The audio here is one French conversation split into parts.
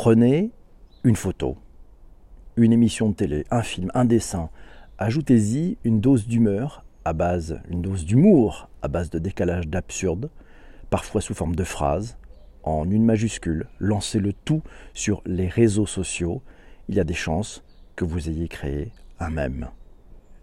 Prenez une photo, une émission de télé, un film, un dessin. Ajoutez-y une dose d'humeur à base, une dose d'humour à base de décalage d'absurde, parfois sous forme de phrases, en une majuscule. Lancez le tout sur les réseaux sociaux. Il y a des chances que vous ayez créé un mème.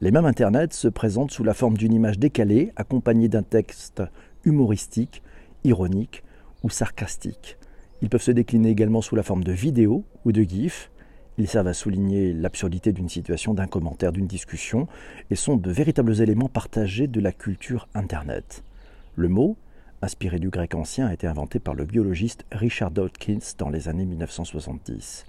Les mèmes Internet se présentent sous la forme d'une image décalée accompagnée d'un texte humoristique, ironique ou sarcastique. Ils peuvent se décliner également sous la forme de vidéos ou de gifs. Ils servent à souligner l'absurdité d'une situation, d'un commentaire, d'une discussion et sont de véritables éléments partagés de la culture Internet. Le mot, inspiré du grec ancien, a été inventé par le biologiste Richard Dawkins dans les années 1970.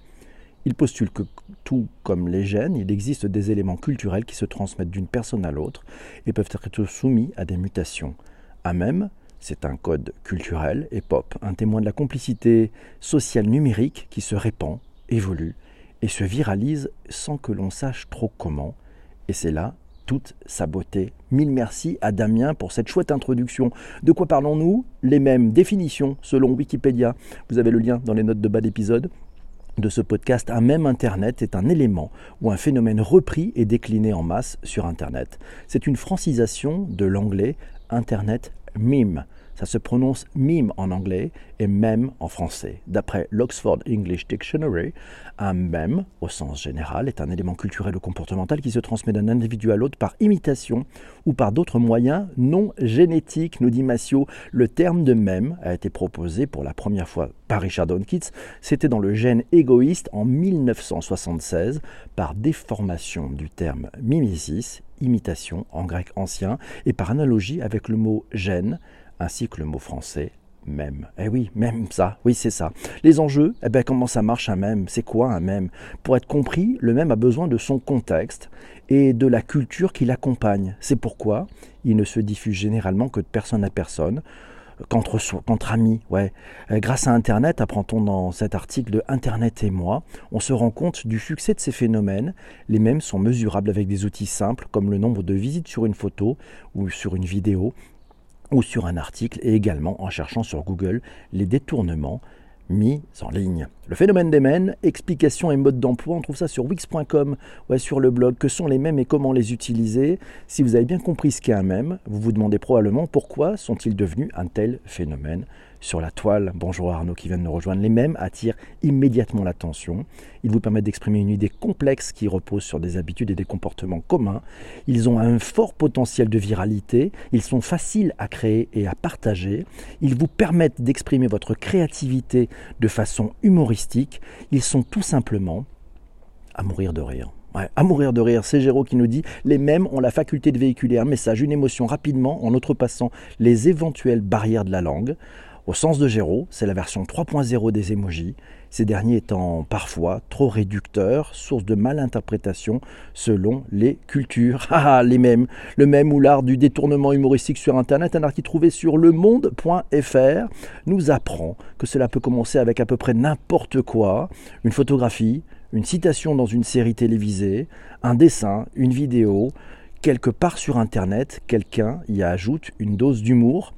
Il postule que tout comme les gènes, il existe des éléments culturels qui se transmettent d'une personne à l'autre et peuvent être soumis à des mutations. À même, c'est un code culturel et pop, un témoin de la complicité sociale numérique qui se répand, évolue et se viralise sans que l'on sache trop comment. Et c'est là toute sa beauté. Mille merci à Damien pour cette chouette introduction. De quoi parlons-nous? Les mêmes définitions selon Wikipédia. Vous avez le lien dans les notes de bas d'épisode de ce podcast, un même Internet est un élément ou un phénomène repris et décliné en masse sur Internet. C'est une francisation de l'anglais Internet meme, ça se prononce meme en anglais et meme en français. D'après l'Oxford English Dictionary, un meme, au sens général, est un élément culturel ou comportemental qui se transmet d'un individu à l'autre par imitation ou par d'autres moyens non génétiques, nous dit Massio. Le terme de meme a été proposé pour la première fois par Richard Dawkins. C'était dans le gène égoïste en 1976 par déformation du terme mimesis, imitation en grec ancien, et par analogie avec le mot gène ainsi que le mot français même. Eh oui, même ça, oui c'est ça. Les enjeux, eh bien comment ça marche un même? C'est quoi un même? Pour être compris, le même a besoin de son contexte et de la culture qui l'accompagne. C'est pourquoi il ne se diffuse généralement que de personne à personne, qu'entre qu'entre amis. Ouais. Euh, grâce à Internet, apprend-on dans cet article de Internet et moi, on se rend compte du succès de ces phénomènes. Les mêmes sont mesurables avec des outils simples comme le nombre de visites sur une photo ou sur une vidéo ou sur un article et également en cherchant sur Google les détournements mis en ligne. Le phénomène des mènes, explications et modes d'emploi, on trouve ça sur wix.com, ouais, sur le blog, que sont les mèmes et comment les utiliser. Si vous avez bien compris ce qu'est un mème, vous vous demandez probablement pourquoi sont-ils devenus un tel phénomène sur la toile. Bonjour Arnaud qui vient de nous rejoindre. Les mêmes attirent immédiatement l'attention. Ils vous permettent d'exprimer une idée complexe qui repose sur des habitudes et des comportements communs. Ils ont un fort potentiel de viralité. Ils sont faciles à créer et à partager. Ils vous permettent d'exprimer votre créativité de façon humoristique. Ils sont tout simplement à mourir de rire. à mourir de rire, c'est Géraud qui nous dit Les mêmes ont la faculté de véhiculer un message, une émotion rapidement en outrepassant les éventuelles barrières de la langue. Au sens de Géraud, c'est la version 3.0 des emojis, ces derniers étant parfois trop réducteurs, source de malinterprétation selon les cultures. Ah, les mêmes. Le même ou l'art du détournement humoristique sur Internet, un article trouvé sur lemonde.fr, nous apprend que cela peut commencer avec à peu près n'importe quoi, une photographie, une citation dans une série télévisée, un dessin, une vidéo, quelque part sur Internet, quelqu'un y ajoute une dose d'humour,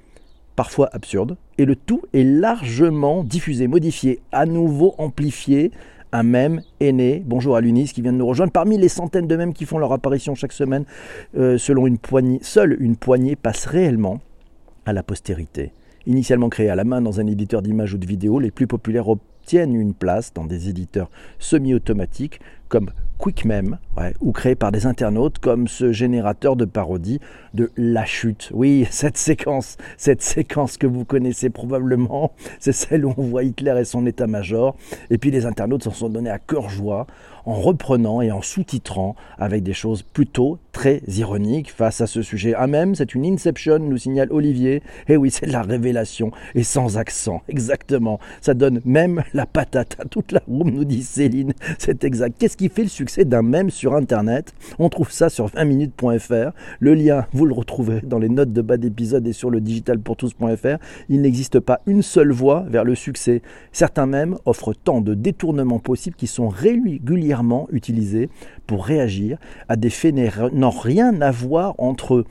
parfois absurde, et le tout est largement diffusé, modifié, à nouveau amplifié. Un mème est né, bonjour à l'UNIS qui vient de nous rejoindre, parmi les centaines de mèmes qui font leur apparition chaque semaine, euh, selon une poignée, seule une poignée passe réellement à la postérité. Initialement créés à la main dans un éditeur d'images ou de vidéos, les plus populaires obtiennent une place dans des éditeurs semi-automatiques comme QuickMem, ou créé par des internautes comme ce générateur de parodies de La Chute. Oui, cette séquence, cette séquence que vous connaissez probablement, c'est celle où on voit Hitler et son état-major, et puis les internautes s'en sont donnés à cœur joie en reprenant et en sous-titrant avec des choses plutôt très ironiques face à ce sujet. Ah même, c'est une inception, nous signale Olivier. Eh oui, c'est de la révélation et sans accent, exactement. Ça donne même la patate à toute la room, nous dit Céline. C'est exact. Qu'est-ce qui fait le succès d'un mème sur Internet? On trouve ça sur 20minutes.fr. Le lien, vous le retrouverez dans les notes de bas d'épisode et sur le digitalpourtous.fr. Il n'existe pas une seule voie vers le succès. Certains mèmes offrent tant de détournements possibles qui sont régulièrement utilisés pour réagir à des faits n'ont rien à voir entre eux.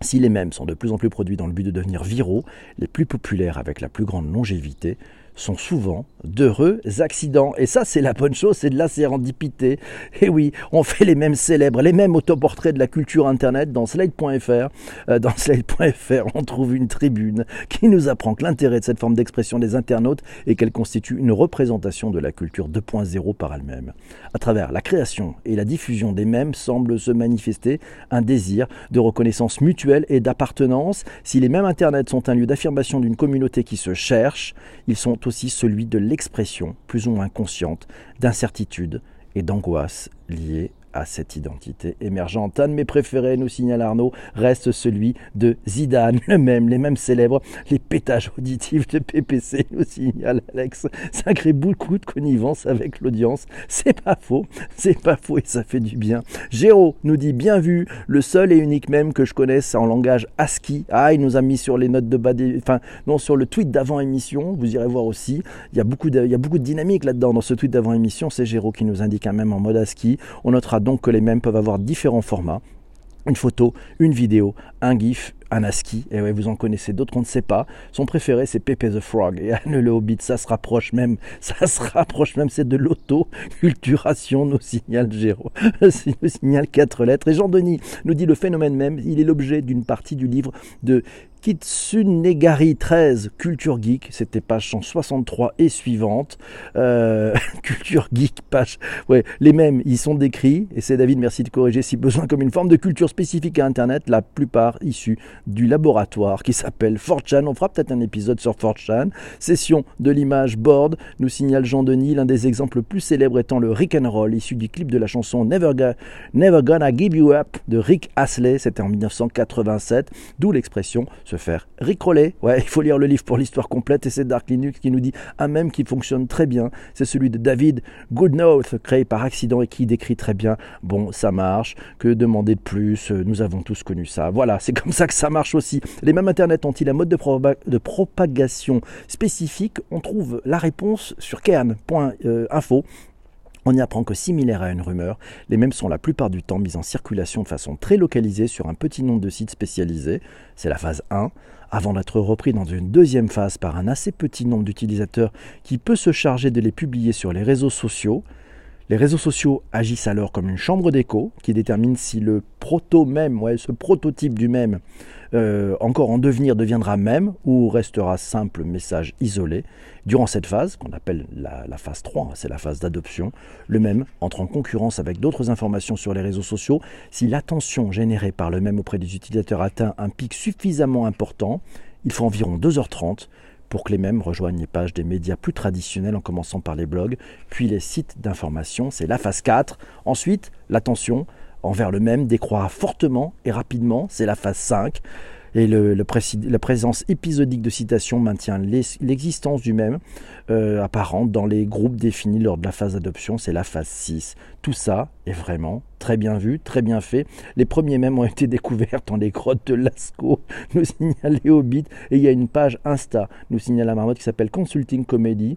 Si les mêmes sont de plus en plus produits dans le but de devenir viraux, les plus populaires avec la plus grande longévité sont souvent d'heureux accidents. Et ça, c'est la bonne chose, c'est de la sérendipité. Et oui, on fait les mêmes célèbres, les mêmes autoportraits de la culture Internet dans Slide.fr. Euh, dans Slide.fr, on trouve une tribune qui nous apprend que l'intérêt de cette forme d'expression des internautes est qu'elle constitue une représentation de la culture 2.0 par elle-même. À travers la création et la diffusion des mêmes semble se manifester un désir de reconnaissance mutuelle et d'appartenance. Si les mêmes Internet sont un lieu d'affirmation d'une communauté qui se cherche, ils sont aussi celui de l'expression, plus ou moins consciente, d'incertitude et d'angoisse liées à cette identité émergente. Un de mes préférés, nous signale Arnaud, reste celui de Zidane, le même, les mêmes célèbres, les pétages auditifs de PPC, nous signale Alex. Ça crée beaucoup de connivence avec l'audience. C'est pas faux, c'est pas faux et ça fait du bien. Géraud nous dit bien vu, le seul et unique même que je connaisse en langage ASCII. Ah, il nous a mis sur les notes de bas, enfin, non, sur le tweet d'avant émission, vous irez voir aussi. Il y a beaucoup de, y a beaucoup de dynamique là-dedans dans ce tweet d'avant émission. C'est Géraud qui nous indique un même en mode ASCII. On notera donc que les mêmes peuvent avoir différents formats. Une photo, une vidéo, un GIF, un ASCII. Et vous en connaissez d'autres, on ne sait pas. Son préféré, c'est Pepe the Frog. Et Anne le Hobbit, ça se rapproche même, ça se rapproche même, c'est de l'auto-culturation, nous signale Géraud. nous signale quatre lettres. Et Jean-Denis nous dit le phénomène même, il est l'objet d'une partie du livre de Kitsunegari 13, Culture Geek, c'était page 163 et suivante. Euh, culture Geek, page. Ouais, les mêmes, ils sont décrits, et c'est David, merci de corriger si besoin, comme une forme de culture spécifique à Internet, la plupart issus du laboratoire qui s'appelle 4chan. On fera peut-être un épisode sur 4chan. Session de l'image board, nous signale Jean-Denis, l'un des exemples plus célèbres étant le Rick and Roll, issu du clip de la chanson Never, Never Gonna Give You Up de Rick Astley, c'était en 1987, d'où l'expression faire ricoler. Ouais, il faut lire le livre pour l'histoire complète et c'est Dark Linux qui nous dit un même qui fonctionne très bien. C'est celui de David Goodnoth, créé par accident et qui décrit très bien bon, ça marche, que demander de plus, nous avons tous connu ça. Voilà, c'est comme ça que ça marche aussi. Les mêmes Internet ont-ils un mode de, propagation spécifique? On trouve la réponse sur kern.info. On y apprend que similaire à une rumeur, les mêmes sont la plupart du temps mis en circulation de façon très localisée sur un petit nombre de sites spécialisés, c'est la phase 1, avant d'être repris dans une deuxième phase par un assez petit nombre d'utilisateurs qui peut se charger de les publier sur les réseaux sociaux. Les réseaux sociaux agissent alors comme une chambre d'écho qui détermine si le proto même, ouais, ce prototype du même, euh, encore en devenir deviendra même ou restera simple message isolé. Durant cette phase, qu'on appelle la, la, phase 3, c'est la phase d'adoption, le même entre en concurrence avec d'autres informations sur les réseaux sociaux. Si l'attention générée par le même auprès des utilisateurs atteint un pic suffisamment important, il faut environ 2h30 pour que les mêmes rejoignent les pages des médias plus traditionnels en commençant par les blogs, puis les sites d'information, c'est la phase 4. Ensuite, l'attention envers le même décroît fortement et rapidement, c'est la phase 5. Et le, la présence épisodique de citation maintient l'existence du même euh, apparente dans les groupes définis lors de la phase d'adoption, c'est la phase 6. Tout ça est vraiment très bien vu, très bien fait. Les premiers mèmes ont été découverts dans les grottes de Lascaux, nous signale Hobbit, et il y a une page Insta, nous signale la marmotte qui s'appelle Consulting Comedy,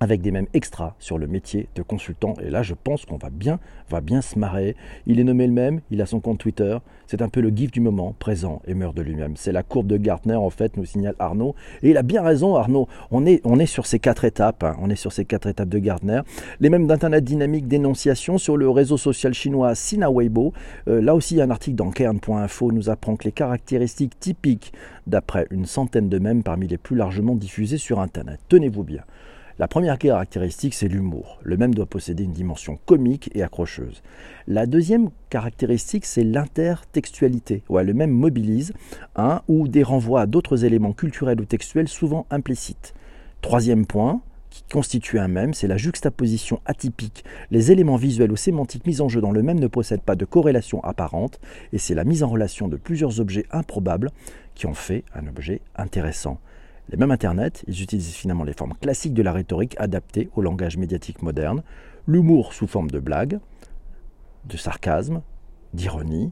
avec des mêmes extras sur le métier de consultant. Et là, je pense qu'on va bien, va bien se marrer. Il est nommé le même, il a son compte Twitter. C'est un peu le gif du moment, présent et meurt de lui-même. C'est la courbe de Gartner, en fait, nous signale Arnaud. Et il a bien raison, Arnaud. On est, sur ces quatre étapes. Hein. On est sur ces quatre étapes de Gartner. Les mêmes d'Internet dynamique d'énonciation sur le réseau social chinois Sina Weibo. Euh, là aussi, un article dans Kern.info nous apprend que les caractéristiques typiques d'après une centaine de mèmes parmi les plus largement diffusés sur Internet. Tenez-vous bien. La première caractéristique, c'est l'humour. Le même doit posséder une dimension comique et accrocheuse. La deuxième caractéristique, c'est l'intertextualité. Ouais, le même mobilise un ou des renvois à d'autres éléments culturels ou textuels souvent implicites. Troisième point, qui constitue un même, c'est la juxtaposition atypique. Les éléments visuels ou sémantiques mis en jeu dans le même ne possèdent pas de corrélation apparente, et c'est la mise en relation de plusieurs objets improbables qui ont fait un objet intéressant. Les mêmes Internet, ils utilisent finalement les formes classiques de la rhétorique adaptées au langage médiatique moderne, l'humour sous forme de blague, de sarcasme, d'ironie,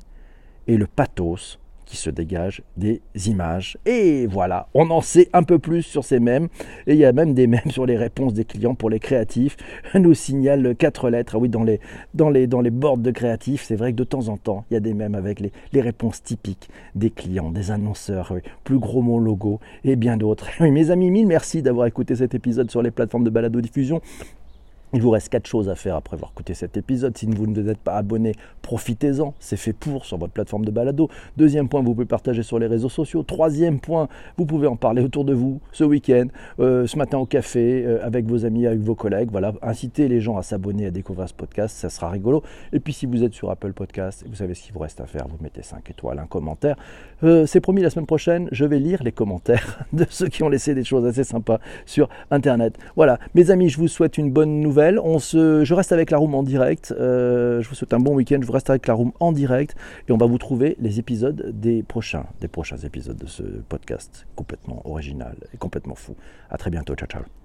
et le pathos qui se dégagent des images. Et voilà, on en sait un peu plus sur ces mèmes. Et il y a même des mèmes sur les réponses des clients pour les créatifs. Nous signale quatre lettres. Ah oui, dans les, dans les, boards de créatifs, c'est vrai que de temps en temps, il y a des mèmes avec les, les réponses typiques des clients, des annonceurs, plus gros mon logo et bien d'autres. Oui, mes amis, mille merci d'avoir écouté cet épisode sur les plateformes de balado diffusion. Il vous reste quatre choses à faire après avoir écouté cet épisode. Si vous ne êtes pas abonné, profitez-en. C'est fait pour sur votre plateforme de balado. Deuxième point, vous pouvez partager sur les réseaux sociaux. Troisième point, vous pouvez en parler autour de vous ce week-end, euh, ce matin au café, euh, avec vos amis, avec vos collègues. Voilà, incitez les gens à s'abonner, à découvrir ce podcast. Ça sera rigolo. Et puis si vous êtes sur Apple Podcast, vous savez ce qu'il vous reste à faire. Vous mettez 5 étoiles, un commentaire. Euh, c'est promis, la semaine prochaine, je vais lire les commentaires de ceux qui ont laissé des choses assez sympas sur Internet. Voilà, mes amis, je vous souhaite une bonne nouvelle. On se, je reste avec la room en direct. Euh, je vous souhaite un bon week-end. Je vous reste avec la room en direct et on va vous trouver les épisodes des prochains, des prochains épisodes de ce podcast complètement original et complètement fou. À très bientôt. Ciao, ciao.